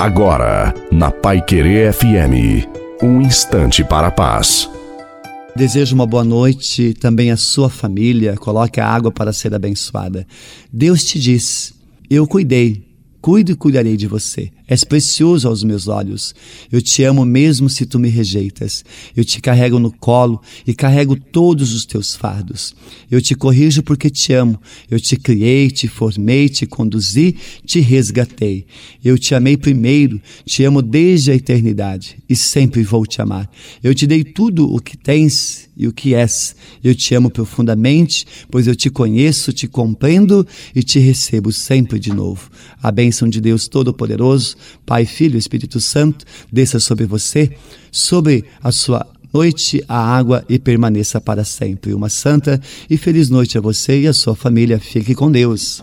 Agora, na Pai Querer FM, um instante para a paz. Desejo uma boa noite também à sua família. Coloque a água para ser abençoada. Deus te diz: Eu cuidei, cuido e cuidarei de você. És precioso aos meus olhos. Eu te amo mesmo se tu me rejeitas. Eu te carrego no colo e carrego todos os teus fardos. Eu te corrijo porque te amo. Eu te criei, te formei, te conduzi, te resgatei. Eu te amei primeiro, te amo desde a eternidade e sempre vou te amar. Eu te dei tudo o que tens e o que és. Eu te amo profundamente, pois eu te conheço, te compreendo e te recebo sempre de novo. A bênção de Deus Todo-Poderoso Pai, Filho Espírito Santo, desça sobre você, sobre a sua noite a água e permaneça para sempre. Uma santa e feliz noite a você e a sua família. Fique com Deus.